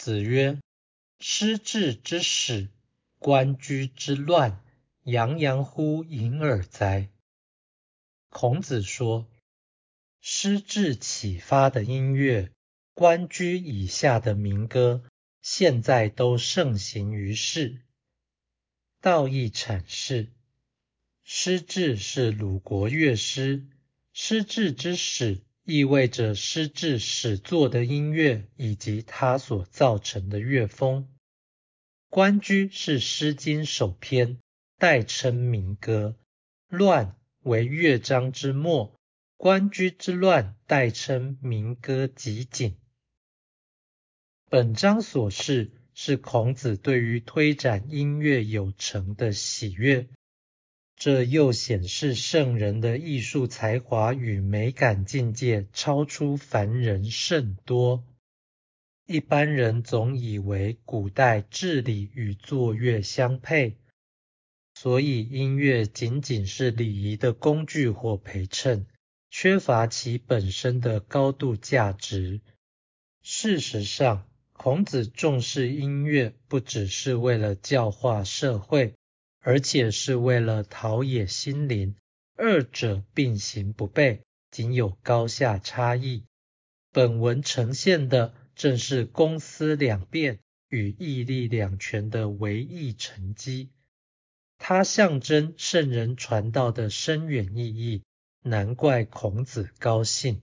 子曰：“失志之始，官居之乱，洋洋乎隐耳哉！”孔子说，失志启发的音乐，官居以下的民歌，现在都盛行于世。道义阐释：失志是鲁国乐师，失志之始。意味着失智始作的音乐以及它所造成的乐风。关雎是《诗经》首篇，代称民歌。乱为乐章之末，关雎之乱代称民歌集锦。本章所示是孔子对于推展音乐有成的喜悦。这又显示圣人的艺术才华与美感境界超出凡人甚多。一般人总以为古代治理与作乐相配，所以音乐仅仅是礼仪的工具或陪衬，缺乏其本身的高度价值。事实上，孔子重视音乐，不只是为了教化社会。而且是为了陶冶心灵，二者并行不悖，仅有高下差异。本文呈现的正是公私两变与义利两全的唯一成绩，它象征圣人传道的深远意义，难怪孔子高兴。